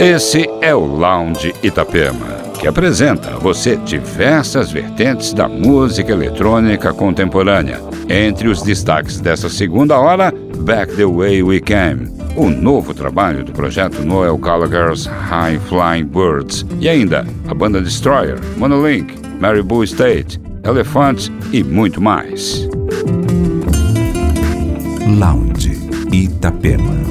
Esse é o Lounge Itapema, que apresenta a você diversas vertentes da música eletrônica contemporânea. Entre os destaques dessa segunda hora, Back the Way We Came, o novo trabalho do projeto Noel Gallagher's High Flying Birds, e ainda a banda Destroyer, Monolink, Maribou State, Elephants e muito mais. Lounge Itapema.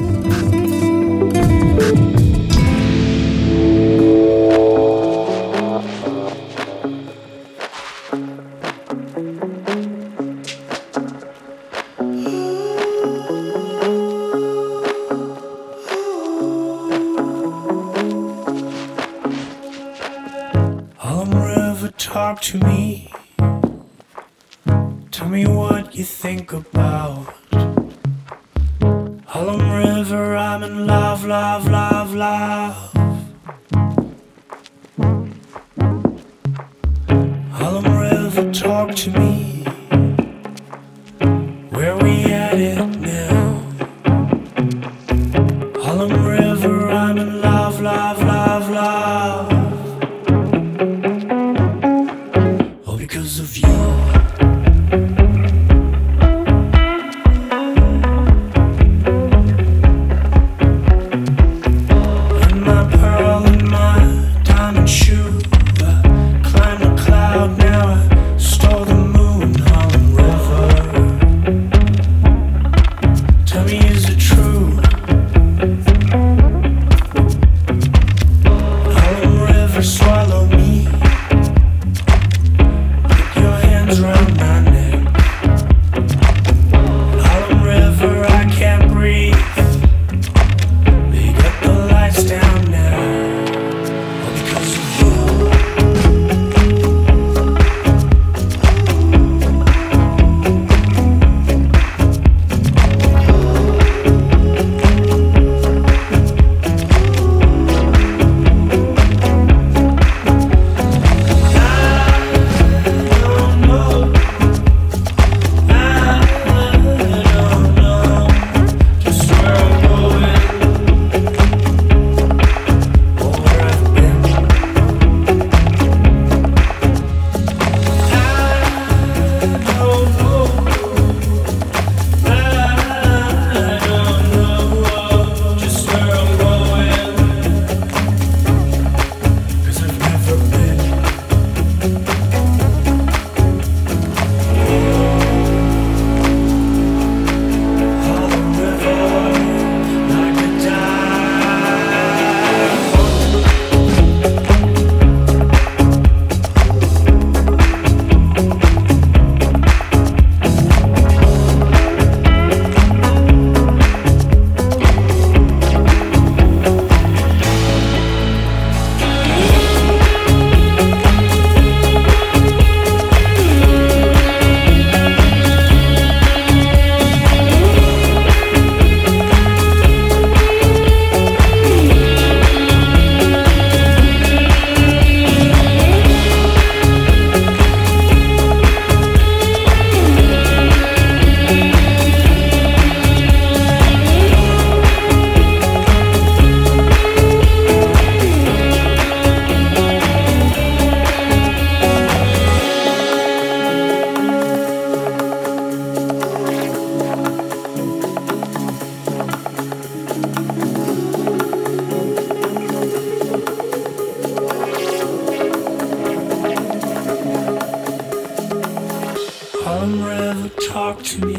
주 님.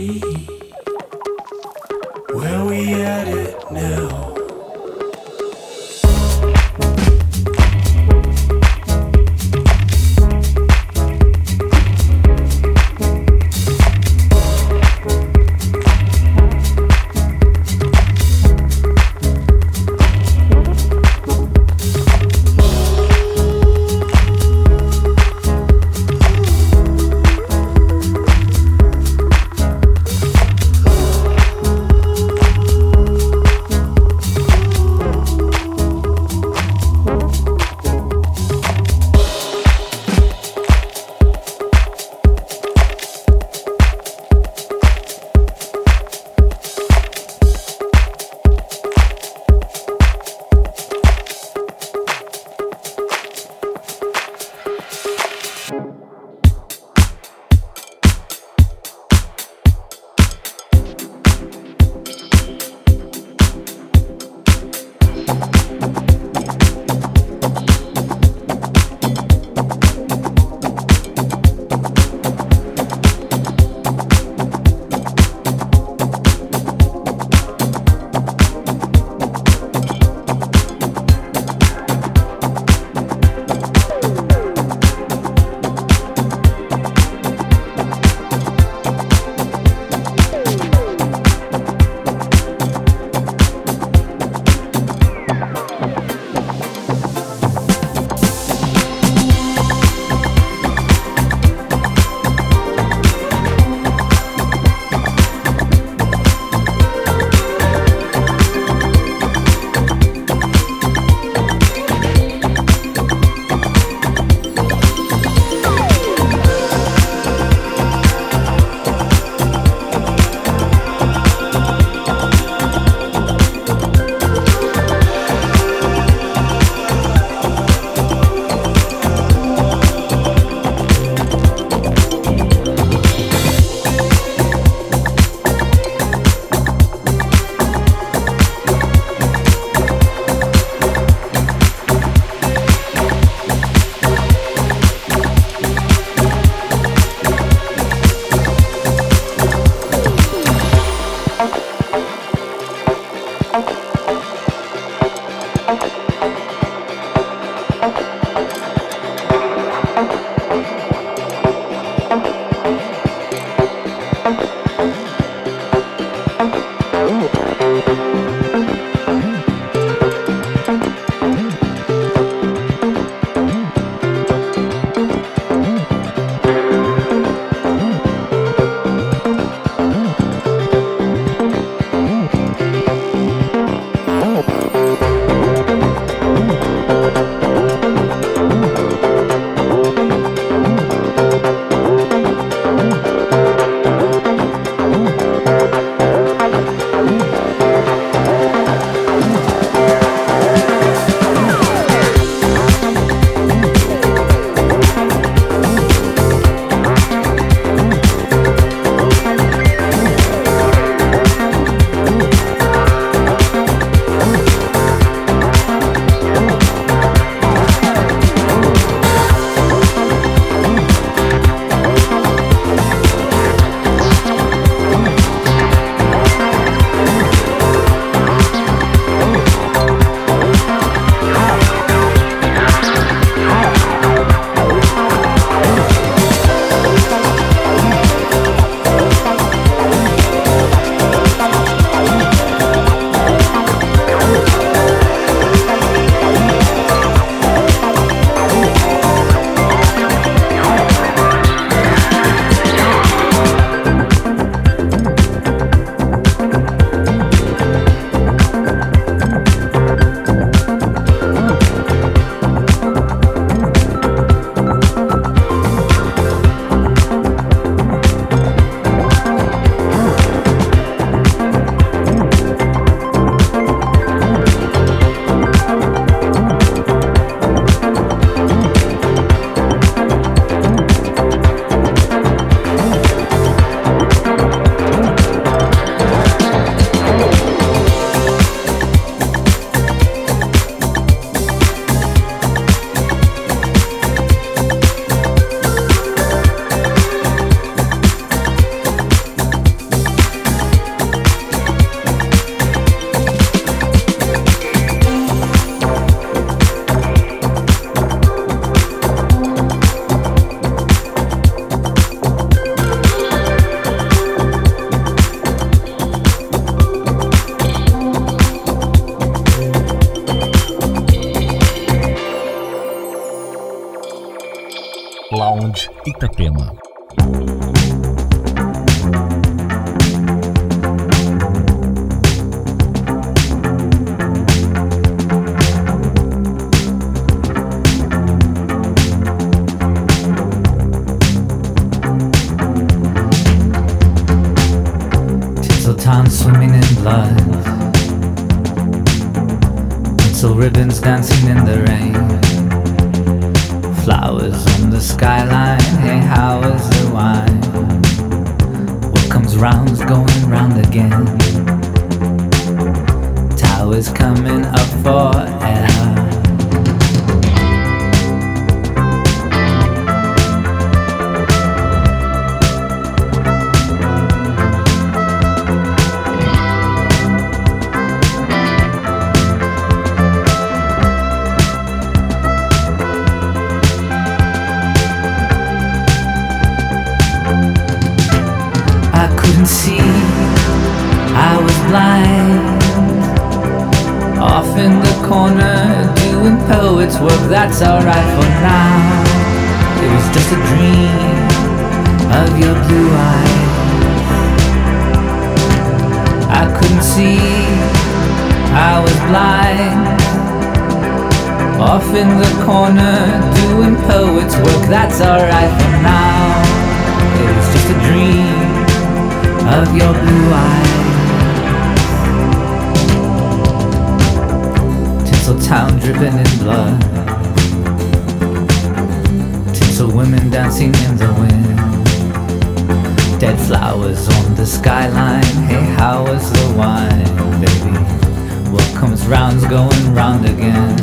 rounds going round again. Towers coming up for. see I was blind. Off in the corner, doing poet's work, that's alright for now. It was just a dream of your blue eyes. I couldn't see, I was blind. Off in the corner, doing poet's work, that's alright for now. It was just a dream of your blue eyes, tinsel town dripping in blood. Tinsel women dancing in the wind. Dead flowers on the skyline. Hey, how is the wine, baby? What comes round's going round again.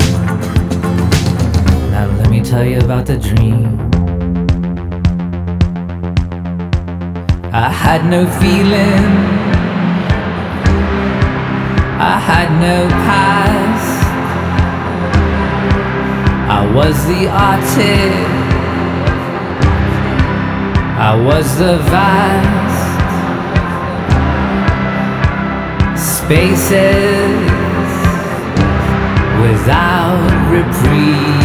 Now let me tell you about the dream. I had no feeling, I had no past. I was the artist, I was the vast spaces without reprieve.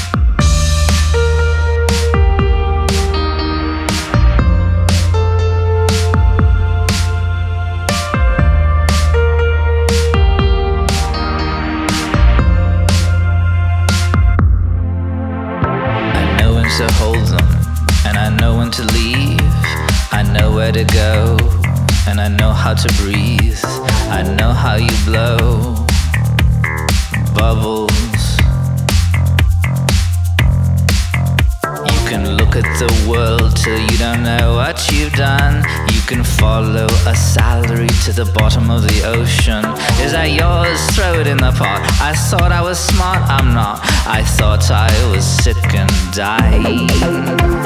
I thought I was smart, I'm not. I thought I was sick and dying.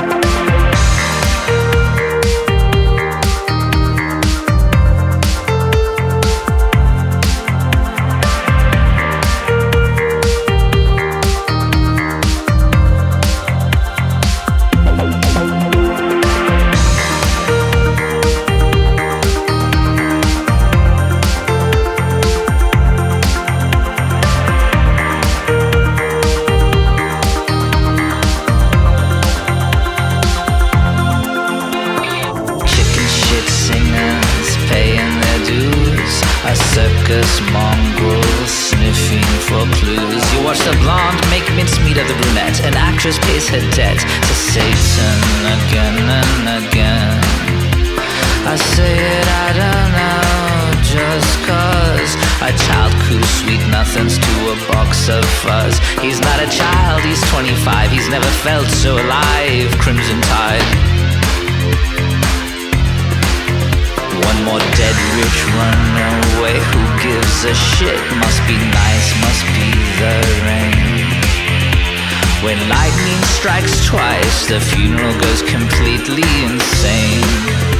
Never felt so alive. Crimson Tide. One more dead rich runaway. Who gives a shit? Must be nice, must be the rain. When lightning strikes twice, the funeral goes completely insane.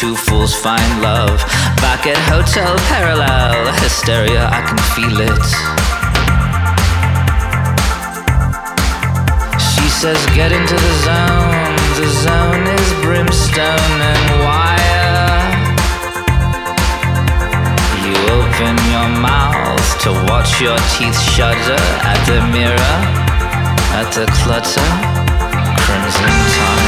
Two fools find love. Back at Hotel Parallel, hysteria, I can feel it. She says, Get into the zone. The zone is brimstone and wire. You open your mouth to watch your teeth shudder at the mirror, at the clutter, crimson tide.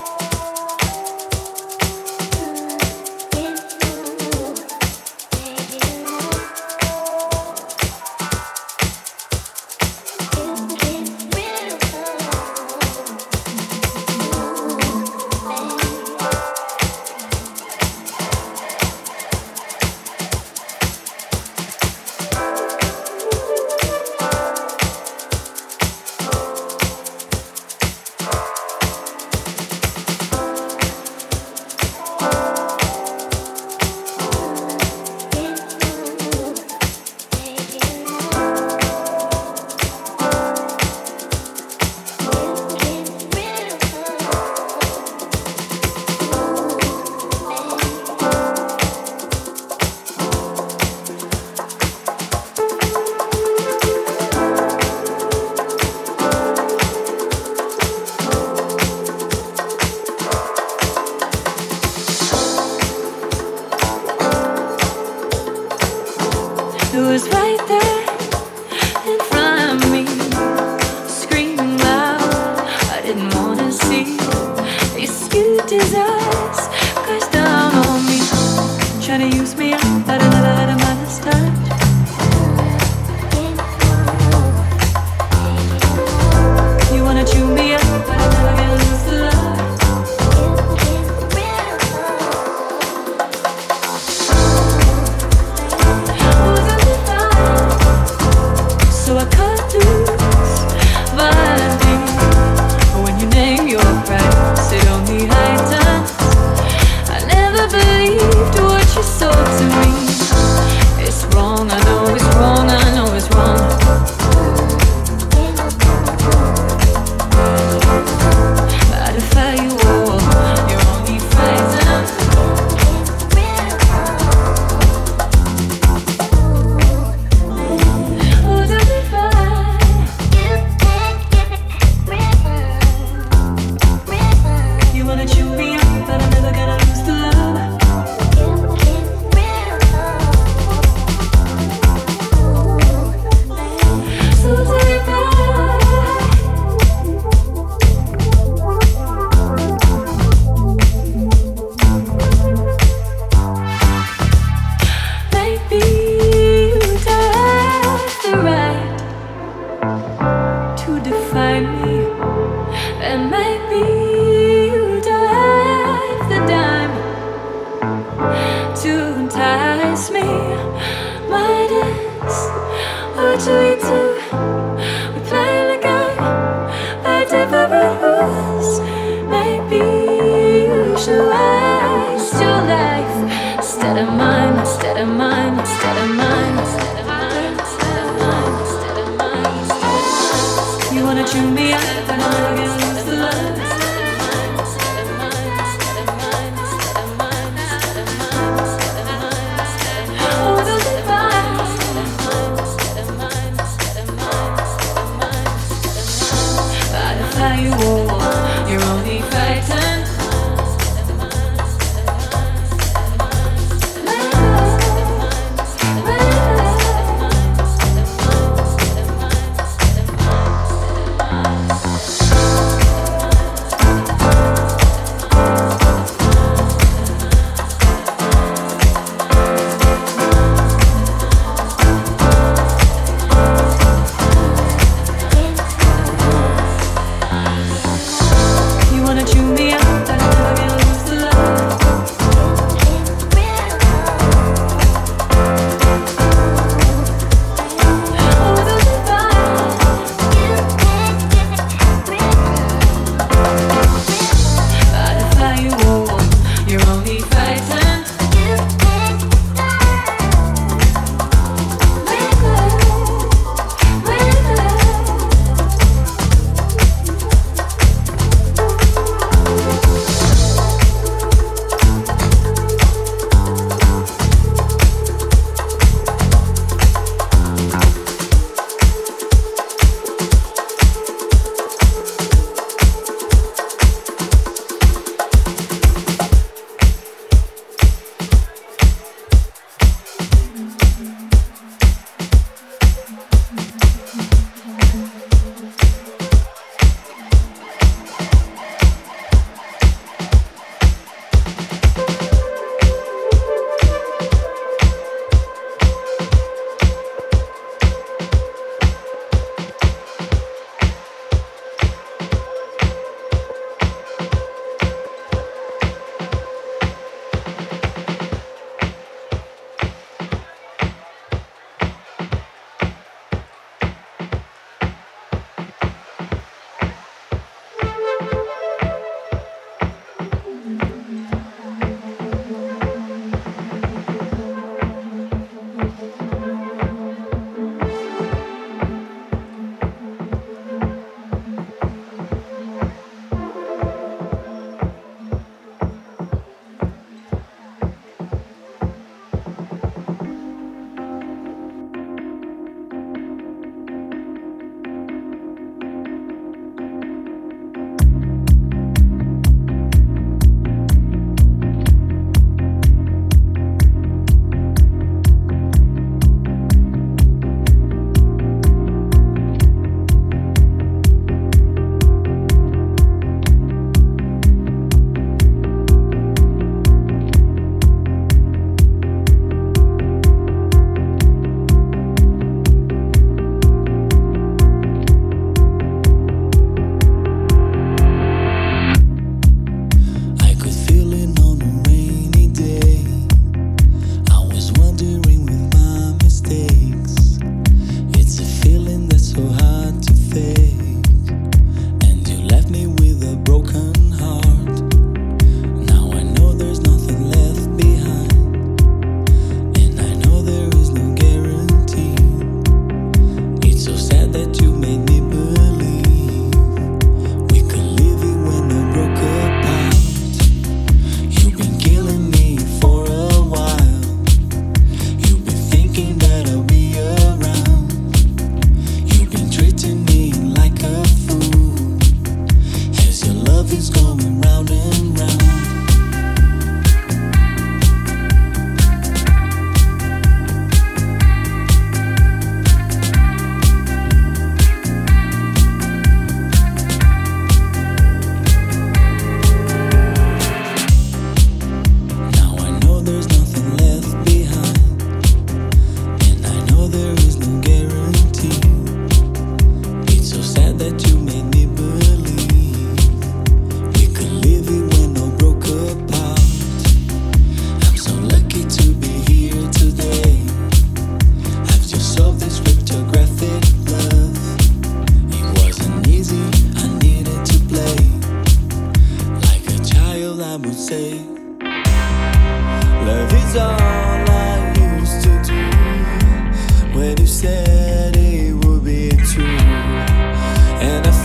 you.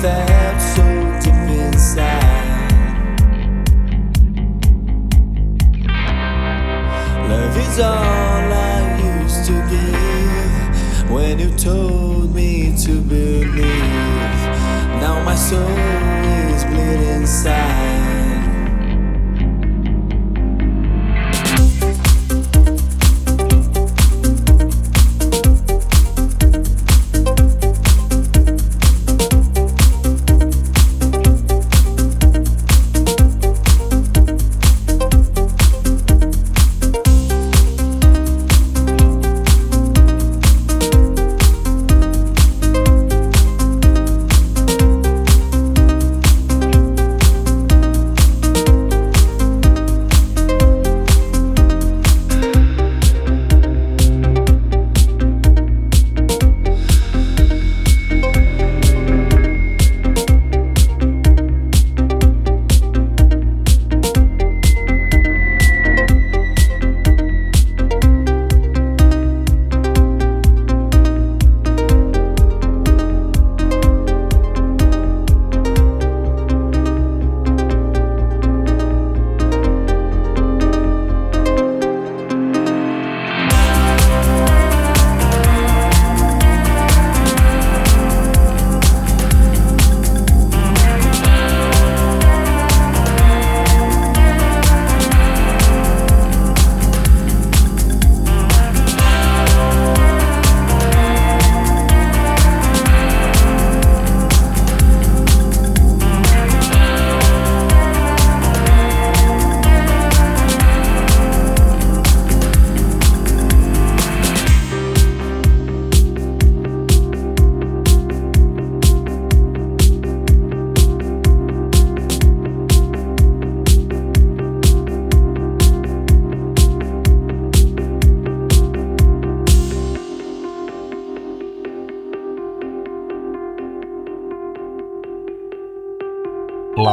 so deep inside. Love is all I used to give when you told me to believe. Now my soul is bleeding inside.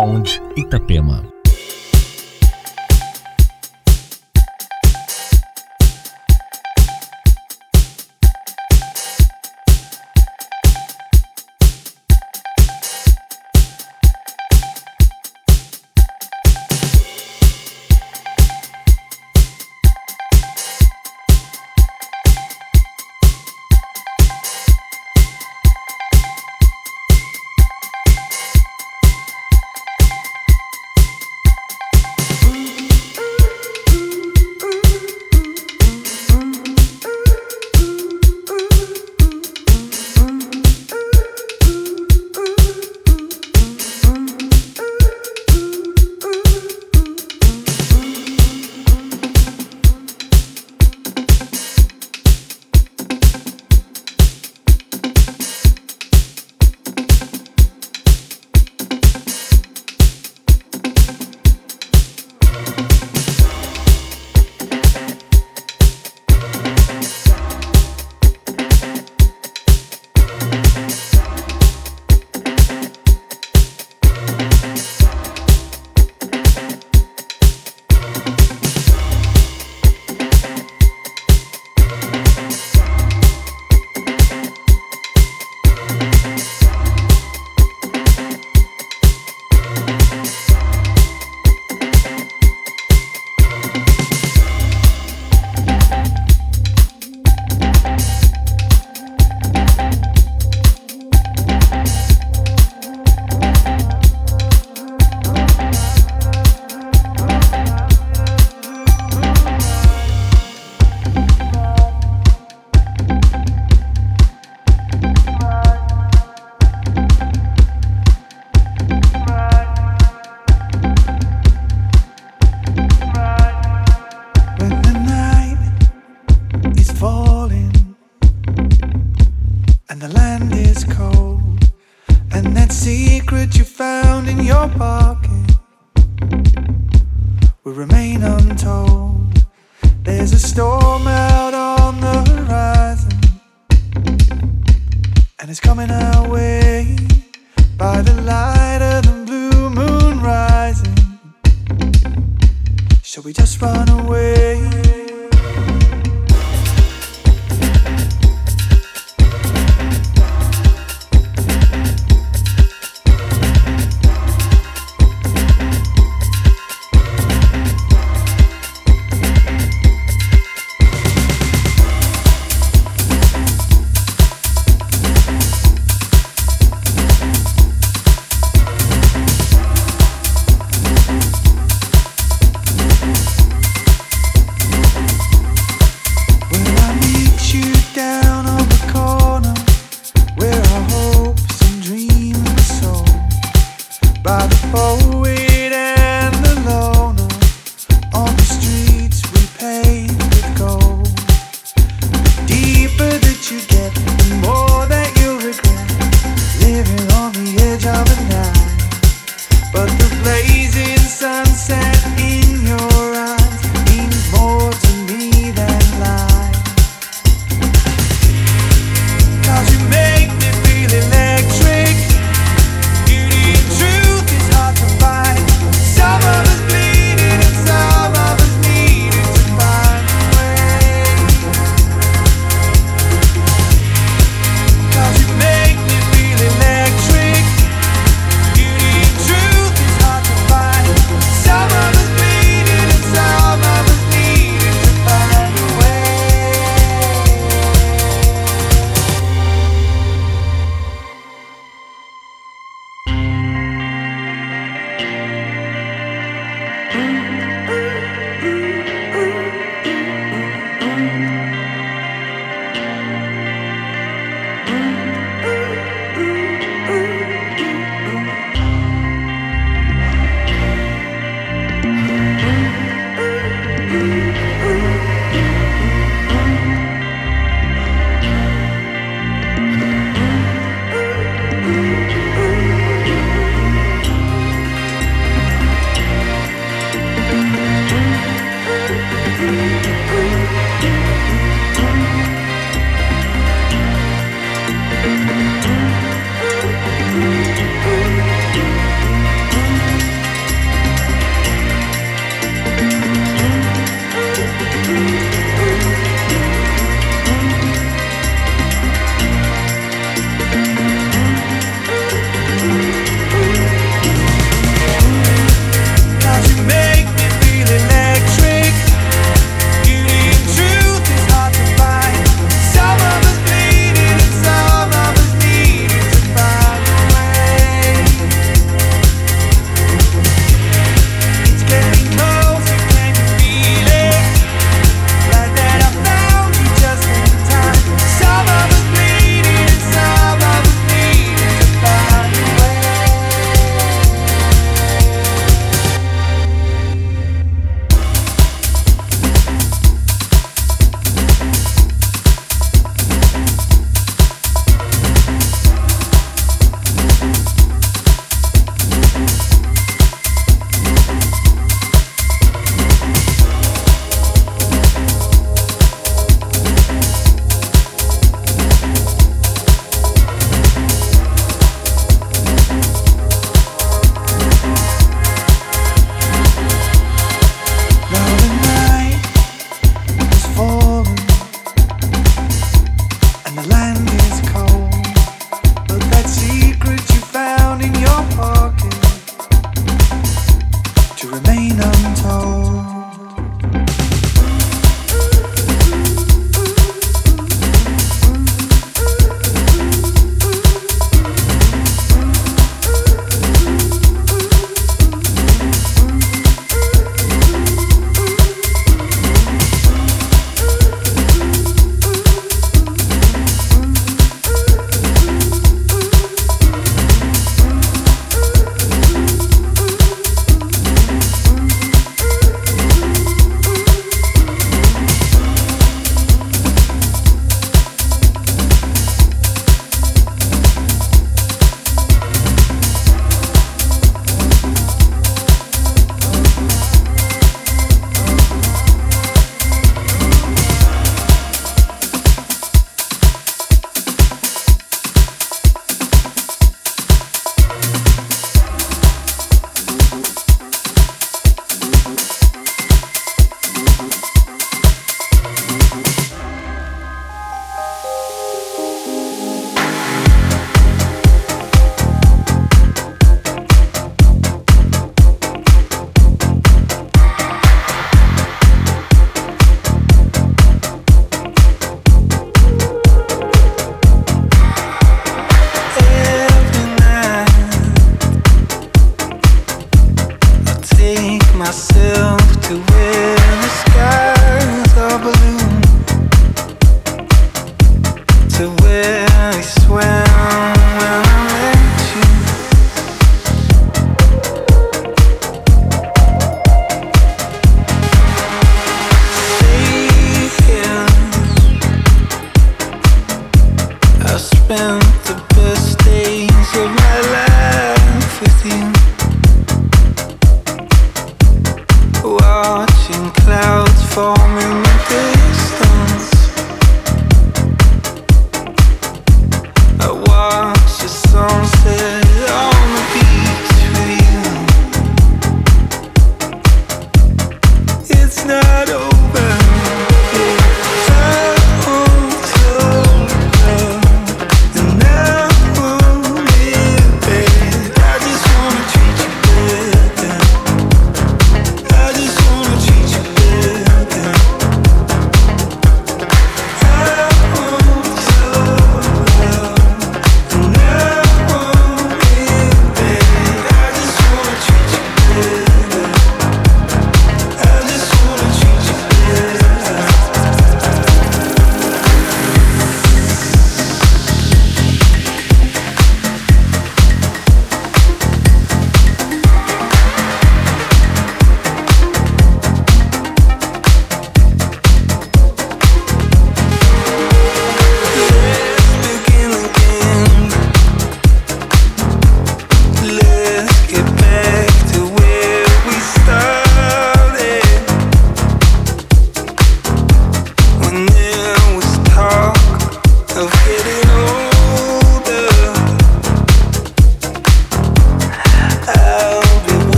Lounge Itapema.